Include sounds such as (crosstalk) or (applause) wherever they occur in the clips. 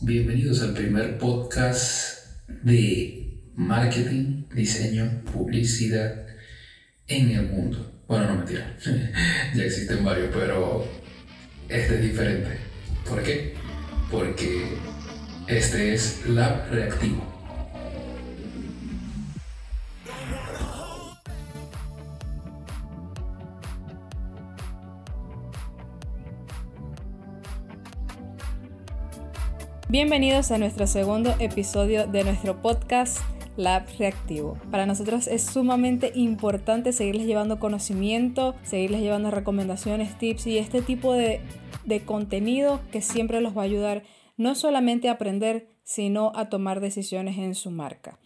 Bienvenidos al primer podcast de marketing, diseño, publicidad en el mundo. Bueno, no mentira, (laughs) ya existen varios, pero este es diferente. ¿Por qué? Porque este es Lab Reactivo. Bienvenidos a nuestro segundo episodio de nuestro podcast Lab Reactivo. Para nosotros es sumamente importante seguirles llevando conocimiento, seguirles llevando recomendaciones, tips y este tipo de, de contenido que siempre los va a ayudar no solamente a aprender, sino a tomar decisiones en su marca.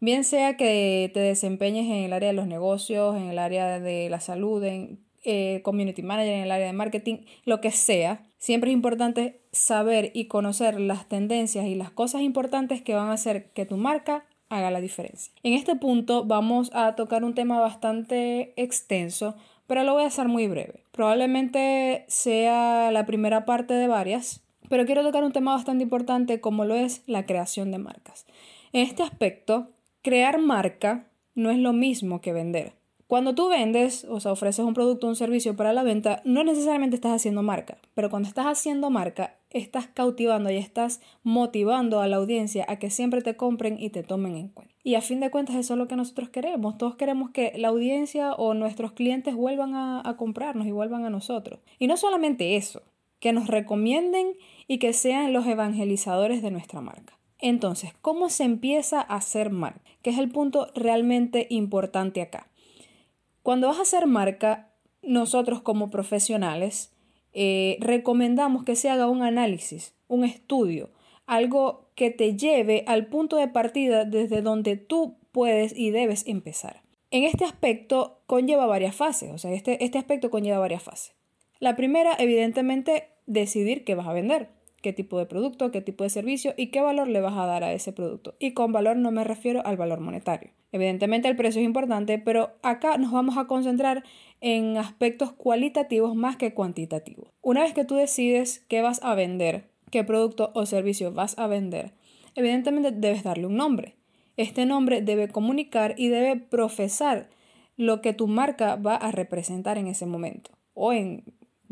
Bien sea que te desempeñes en el área de los negocios, en el área de la salud, en eh, community manager, en el área de marketing, lo que sea, siempre es importante saber y conocer las tendencias y las cosas importantes que van a hacer que tu marca haga la diferencia. En este punto vamos a tocar un tema bastante extenso, pero lo voy a hacer muy breve. Probablemente sea la primera parte de varias, pero quiero tocar un tema bastante importante como lo es la creación de marcas. En este aspecto, crear marca no es lo mismo que vender. Cuando tú vendes, o sea, ofreces un producto o un servicio para la venta, no necesariamente estás haciendo marca, pero cuando estás haciendo marca, estás cautivando y estás motivando a la audiencia a que siempre te compren y te tomen en cuenta. Y a fin de cuentas eso es lo que nosotros queremos. Todos queremos que la audiencia o nuestros clientes vuelvan a, comprarnos y vuelvan a nosotros. Y no solamente eso, que nos recomienden y que sean los evangelizadores de nuestra marca. Entonces, ¿cómo se empieza a hacer marca? Que es el punto realmente importante acá. Cuando vas a hacer marca, nosotros como profesionales eh, recomendamos que se haga un análisis, un estudio, algo que te lleve al punto de partida desde donde tú puedes y debes empezar. En este aspecto conlleva varias fases, o sea, este, este aspecto conlleva varias fases. La primera, evidentemente, decidir qué vas a vender qué tipo de producto, qué tipo de servicio y qué valor le vas a dar a ese producto. Y con valor no me refiero al valor monetario. Evidentemente el precio es importante, pero acá nos vamos a concentrar en aspectos cualitativos más que cuantitativos. Una vez que tú decides qué vas a vender, qué producto o servicio vas a vender, evidentemente debes darle un nombre. Este nombre debe comunicar y debe profesar lo que tu marca va a representar en ese momento o en,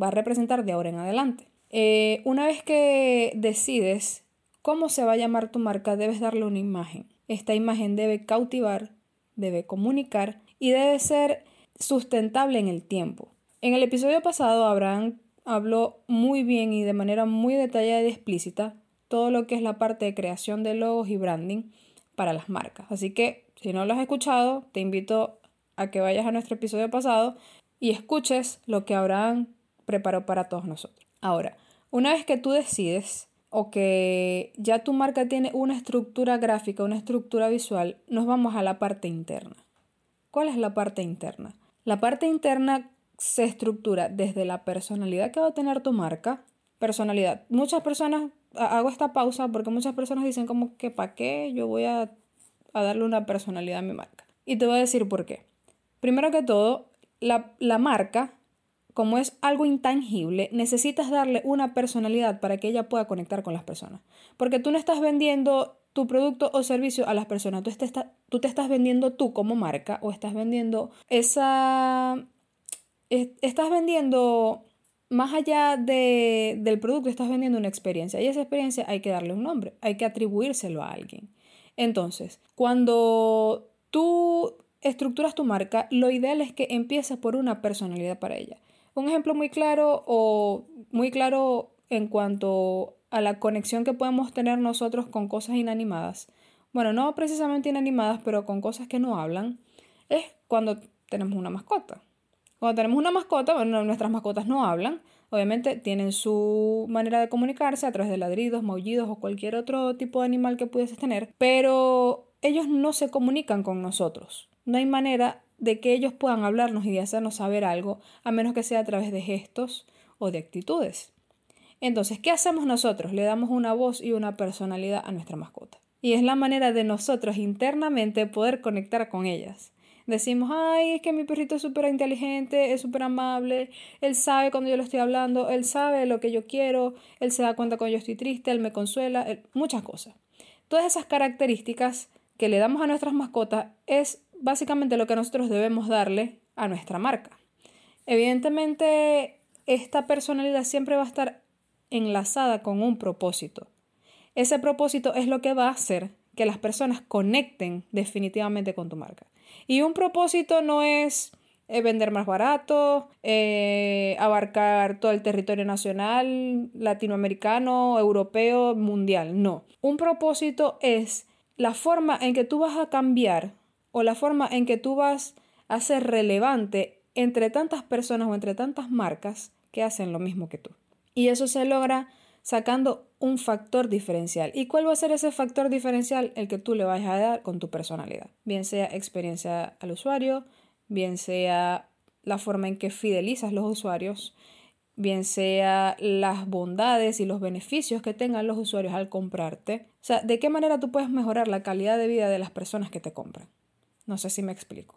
va a representar de ahora en adelante. Eh, una vez que decides cómo se va a llamar tu marca, debes darle una imagen. Esta imagen debe cautivar, debe comunicar y debe ser sustentable en el tiempo. En el episodio pasado, Abraham habló muy bien y de manera muy detallada y explícita todo lo que es la parte de creación de logos y branding para las marcas. Así que si no lo has escuchado, te invito a que vayas a nuestro episodio pasado y escuches lo que Abraham preparó para todos nosotros. Ahora, una vez que tú decides o que ya tu marca tiene una estructura gráfica, una estructura visual, nos vamos a la parte interna. ¿Cuál es la parte interna? La parte interna se estructura desde la personalidad que va a tener tu marca. Personalidad. Muchas personas, hago esta pausa porque muchas personas dicen como que ¿para qué yo voy a, a, darle una personalidad a mi marca? Y te voy a decir por qué. Primero que todo, la, la marca como es algo intangible, necesitas darle una personalidad para que ella pueda conectar con las personas. Porque tú no estás vendiendo tu producto o servicio a las personas, tú te, tú te estás vendiendo tú como marca o estás vendiendo esa... Estás vendiendo más allá de, del producto, estás vendiendo una experiencia y esa experiencia hay que darle un nombre, hay que atribuírselo a alguien. Entonces, cuando tú estructuras tu marca, lo ideal es que empieces por una personalidad para ella. Un ejemplo muy claro o muy claro en cuanto a la conexión que podemos tener nosotros con cosas inanimadas. Bueno, no precisamente inanimadas, pero con cosas que no hablan, es cuando tenemos una mascota. Cuando tenemos una mascota, bueno, nuestras mascotas no hablan, obviamente tienen su manera de comunicarse a través de ladridos, maullidos o cualquier otro tipo de animal que pudieses tener, pero ellos no se comunican con nosotros. No hay manera de que ellos puedan hablarnos y de hacernos saber algo, a menos que sea a través de gestos o de actitudes. Entonces, ¿qué hacemos nosotros? Le damos una voz y una personalidad a nuestra mascota. Y es la manera de nosotros internamente poder conectar con ellas. Decimos, ay, es que mi perrito es súper inteligente, es súper amable, él sabe cuando yo le estoy hablando, él sabe lo que yo quiero, él se da cuenta cuando yo estoy triste, él me consuela, muchas cosas. Todas esas características que le damos a nuestras mascotas es básicamente lo que nosotros debemos darle a nuestra marca. Evidentemente, esta personalidad siempre va a estar enlazada con un propósito. Ese propósito es lo que va a hacer que las personas conecten definitivamente con tu marca. Y un propósito no es eh, vender más barato, eh, abarcar todo el territorio nacional, latinoamericano, europeo, mundial. No. Un propósito es la forma en que tú vas a cambiar o la forma en que tú vas a ser relevante entre tantas personas o entre tantas marcas que hacen lo mismo que tú. Y eso se logra sacando un factor diferencial. ¿Y cuál va a ser ese factor diferencial? El que tú le vayas a dar con tu personalidad. Bien sea experiencia al usuario, bien sea la forma en que fidelizas los usuarios, bien sea las bondades y los beneficios que tengan los usuarios al comprarte. O sea, ¿de qué manera tú puedes mejorar la calidad de vida de las personas que te compran? No sé si me explico.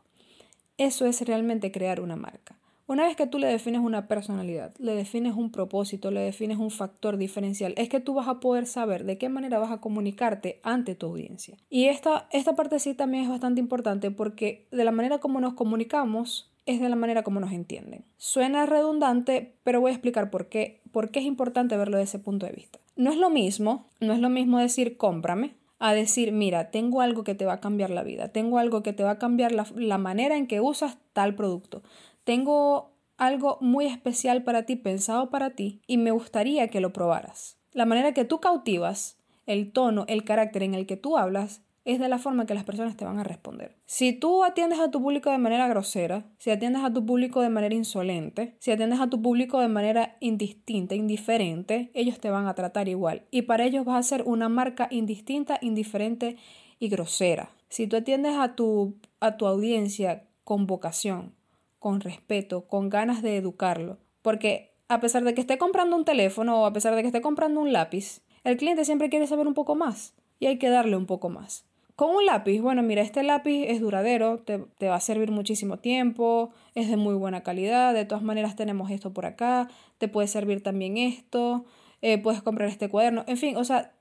Eso es realmente crear una marca. Una vez que tú le defines una personalidad, le defines un propósito, le defines un factor diferencial, es que tú vas a poder saber de qué manera vas a comunicarte ante tu audiencia. Y esta, esta parte sí también es bastante importante porque de la manera como nos comunicamos es de la manera como nos entienden. Suena redundante, pero voy a explicar por qué, por qué es importante verlo desde ese punto de vista. No es lo mismo, no es lo mismo decir cómprame, a decir, mira, tengo algo que te va a cambiar la vida, tengo algo que te va a cambiar la, la manera en que usas tal producto, tengo algo muy especial para ti, pensado para ti, y me gustaría que lo probaras. La manera que tú cautivas, el tono, el carácter en el que tú hablas, es de la forma que las personas te van a responder. Si tú atiendes a tu público de manera grosera, si atiendes a tu público de manera insolente, si atiendes a tu público de manera indistinta, indiferente, ellos te van a tratar igual. Y para ellos vas a ser una marca indistinta, indiferente y grosera. Si tú atiendes a tu, a tu audiencia con vocación, con respeto, con ganas de educarlo. Porque a pesar de que esté comprando un teléfono o a pesar de que esté comprando un lápiz, el cliente siempre quiere saber un poco más y hay que darle un poco más. Con un lápiz, bueno, mira, este lápiz es duradero, te, va a servir muchísimo tiempo, es de muy buena calidad, de todas maneras tenemos esto por acá, te puede servir también esto, eh, puedes comprar este cuaderno, en fin, o sea,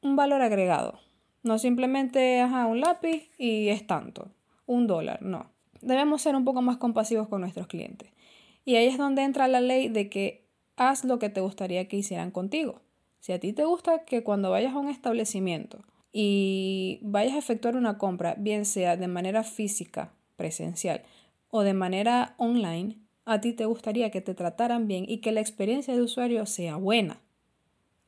un valor agregado. No simplemente, ajá, un lápiz y es tanto, un dólar, no debemos ser un poco más compasivos con nuestros clientes. Y ahí es donde entra la ley de que haz lo que te gustaría que hicieran contigo. Si a ti te gusta que cuando vayas a un establecimiento y vayas a efectuar una compra, bien sea de manera física, presencial, o de manera online, a ti te gustaría que te trataran bien y que la experiencia de usuario sea buena.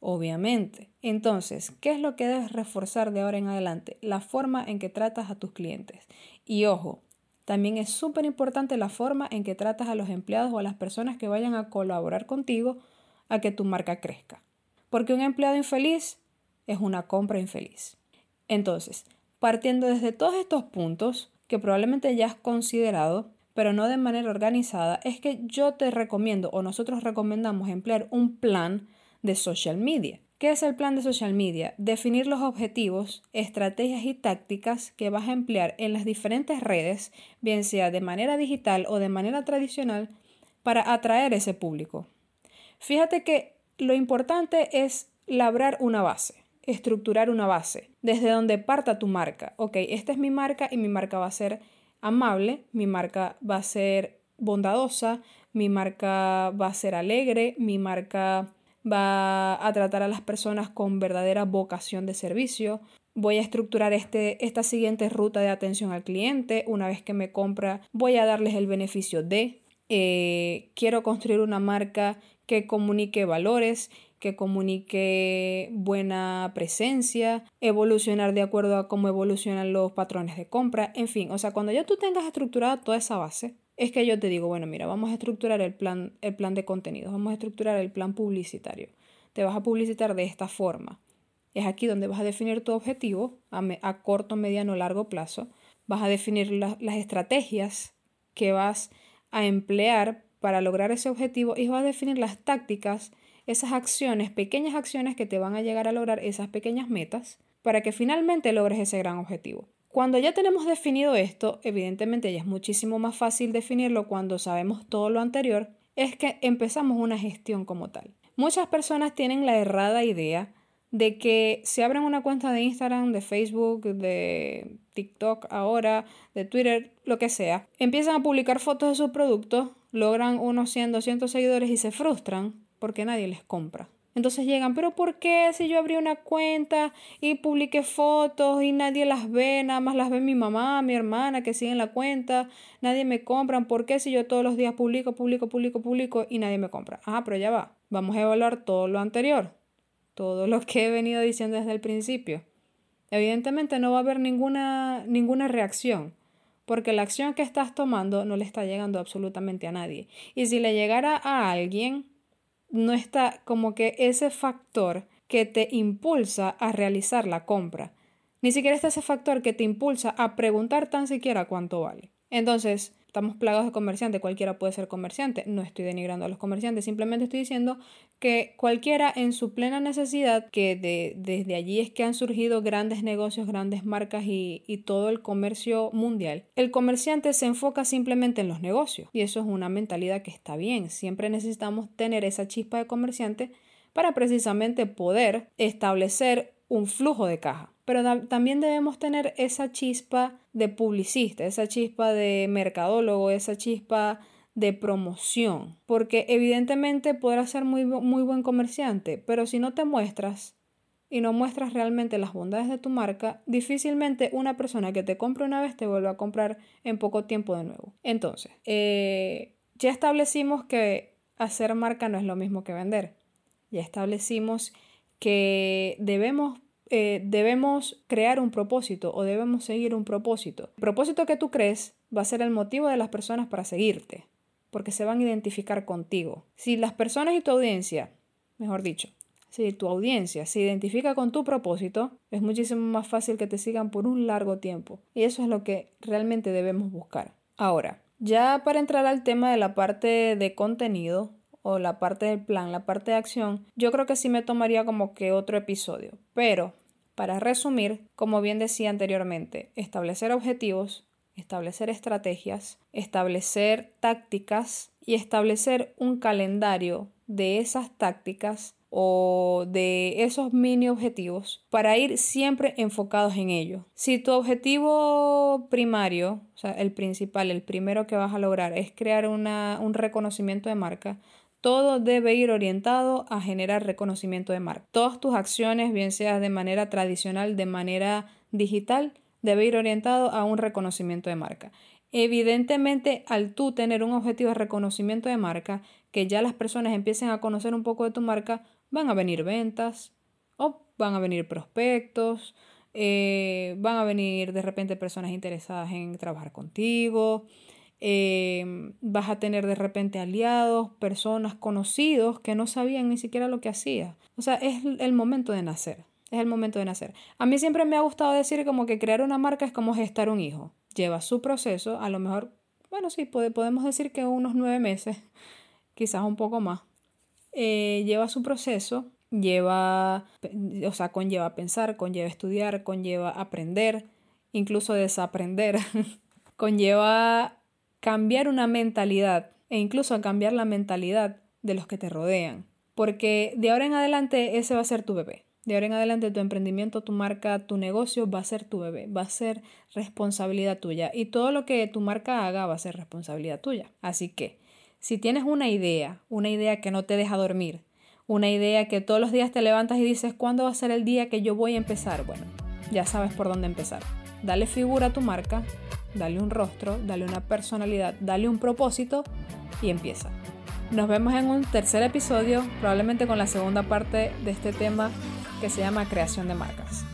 Obviamente. Entonces, ¿qué es lo que debes reforzar de ahora en adelante? La forma en que tratas a tus clientes. Y ojo, también es súper importante la forma en que tratas a los empleados o a las personas que vayan a colaborar contigo a que tu marca crezca. Porque un empleado infeliz es una compra infeliz. Entonces, partiendo desde todos estos puntos que probablemente ya has considerado, pero no de manera organizada, es que yo te recomiendo o nosotros recomendamos emplear un plan de social media. ¿Qué es el plan de social media? Definir los objetivos, estrategias y tácticas que vas a emplear en las diferentes redes, bien sea de manera digital o de manera tradicional, para atraer ese público. Fíjate que lo importante es labrar una base, estructurar una base, desde donde parta tu marca. Ok, esta es mi marca y mi marca va a ser amable, mi marca va a ser bondadosa, mi marca va a ser alegre, mi marca va a tratar a las personas con verdadera vocación de servicio. Voy a estructurar este, esta siguiente ruta de atención al cliente. Una vez que me compra, voy a darles el beneficio de. Eh, quiero construir una marca que comunique valores, que comunique buena presencia, evolucionar de acuerdo a cómo evolucionan los patrones de compra, en fin, o sea, cuando ya tú tengas estructurada toda esa base, es que yo te digo, bueno, mira, vamos a estructurar el plan, el plan de contenidos, vamos a estructurar el plan publicitario. Te vas a publicitar de esta forma. Es aquí donde vas a definir tu objetivo a, corto, mediano, largo plazo. Vas a definir las estrategias que vas a emplear para lograr ese objetivo y vas a definir las tácticas, esas acciones, pequeñas acciones que te van a llegar a lograr esas pequeñas metas para que finalmente logres ese gran objetivo. Cuando ya tenemos definido esto, evidentemente ya es muchísimo más fácil definirlo cuando sabemos todo lo anterior, es que empezamos una gestión como tal. Muchas personas tienen la errada idea de que se abren una cuenta de Instagram, de Facebook, de TikTok ahora, de Twitter, lo que sea, empiezan a publicar fotos de sus productos, logran unos 100, 200 seguidores y se frustran porque nadie les compra. Entonces llegan, pero ¿por qué si yo abrí una cuenta y publiqué fotos y nadie las ve, nada más las ve mi mamá, mi hermana que siguen la cuenta, nadie me compra? ¿Por qué si yo todos los días publico, publico, publico, publico y nadie me compra? Ah, pero ya va, vamos a evaluar todo lo anterior, todo lo que he venido diciendo desde el principio. Evidentemente no va a haber ninguna, ninguna reacción, porque la acción que estás tomando no le está llegando absolutamente a nadie. Y si le llegara a alguien, no está como que ese factor que te impulsa a realizar la compra. Ni siquiera está ese factor que te impulsa a preguntar tan siquiera cuánto vale. Entonces, estamos plagados de comerciantes, cualquiera puede ser comerciante, no estoy denigrando a los comerciantes, simplemente estoy diciendo que cualquiera en su plena necesidad, que desde allí es que han surgido grandes negocios, grandes marcas y, y todo el comercio mundial, el comerciante se enfoca simplemente en los negocios. Y eso es una mentalidad que está bien, siempre necesitamos tener esa chispa de comerciante para precisamente poder establecer un flujo de caja. Pero también debemos tener esa chispa de publicista, esa chispa de mercadólogo, esa chispa de promoción. Porque evidentemente podrás ser muy, muy buen comerciante, pero si no te muestras y no muestras realmente las bondades de tu marca, difícilmente una persona que te compre una vez te vuelve a comprar en poco tiempo de nuevo. Entonces, eh, ya establecimos que hacer marca no es lo mismo que vender. Ya establecimos que debemos eh, debemos crear un propósito o debemos seguir un propósito. El propósito que tú crees va a ser el motivo de las personas para seguirte, porque se van a identificar contigo. Si las personas y tu audiencia, mejor dicho, si tu audiencia se identifica con tu propósito, es muchísimo más fácil que te sigan por un largo tiempo. Y eso es lo que realmente debemos buscar. Ahora, ya para entrar al tema de la parte de contenido, o la parte del plan, la parte de acción, yo creo que sí me tomaría como que otro episodio. Pero, para resumir, como bien decía anteriormente, establecer objetivos, establecer estrategias, establecer tácticas y establecer un calendario de esas tácticas o de esos mini objetivos para ir siempre enfocados en ello. Si tu objetivo primario, o sea, el principal, el primero que vas a lograr es crear una, un reconocimiento de marca, todo debe ir orientado a generar reconocimiento de marca. Todas tus acciones, bien seas de manera tradicional, de manera digital, debe ir orientado a un reconocimiento de marca. Evidentemente, al tú tener un objetivo de reconocimiento de marca, que ya las personas empiecen a conocer un poco de tu marca, van a venir ventas o van a venir prospectos, eh, van a venir de repente personas interesadas en trabajar contigo, Em, vas a tener de repente aliados, personas conocidos que no sabían ni siquiera lo que hacía. O sea, es el momento de nacer. Es el momento de nacer. A mí siempre me ha gustado decir como que crear una marca es como gestar un hijo. Lleva su proceso, a lo mejor, bueno, sí, podemos decir que unos nueve meses, (laughs) quizás un poco más. Eh, lleva su proceso, lleva, o sea, conlleva pensar, conlleva estudiar, conlleva aprender, incluso desaprender, (laughs) conlleva cambiar una mentalidad e incluso cambiar la mentalidad de los que te rodean. Porque de ahora en adelante ese va a ser tu bebé. De ahora en adelante tu emprendimiento, tu marca, tu negocio va a ser tu bebé, va a ser responsabilidad tuya. Y todo lo que tu marca haga va a ser responsabilidad tuya. Así que, si tienes una idea, una idea que no te deja dormir, una idea que todos los días te levantas y dices, ¿cuándo va a ser el día que yo voy a empezar? Bueno, ya sabes por dónde empezar. Dale figura a tu marca, dale un rostro, dale una personalidad, dale un propósito y empieza. Nos vemos en un tercer episodio, probablemente con la segunda parte de este tema que se llama creación de marcas.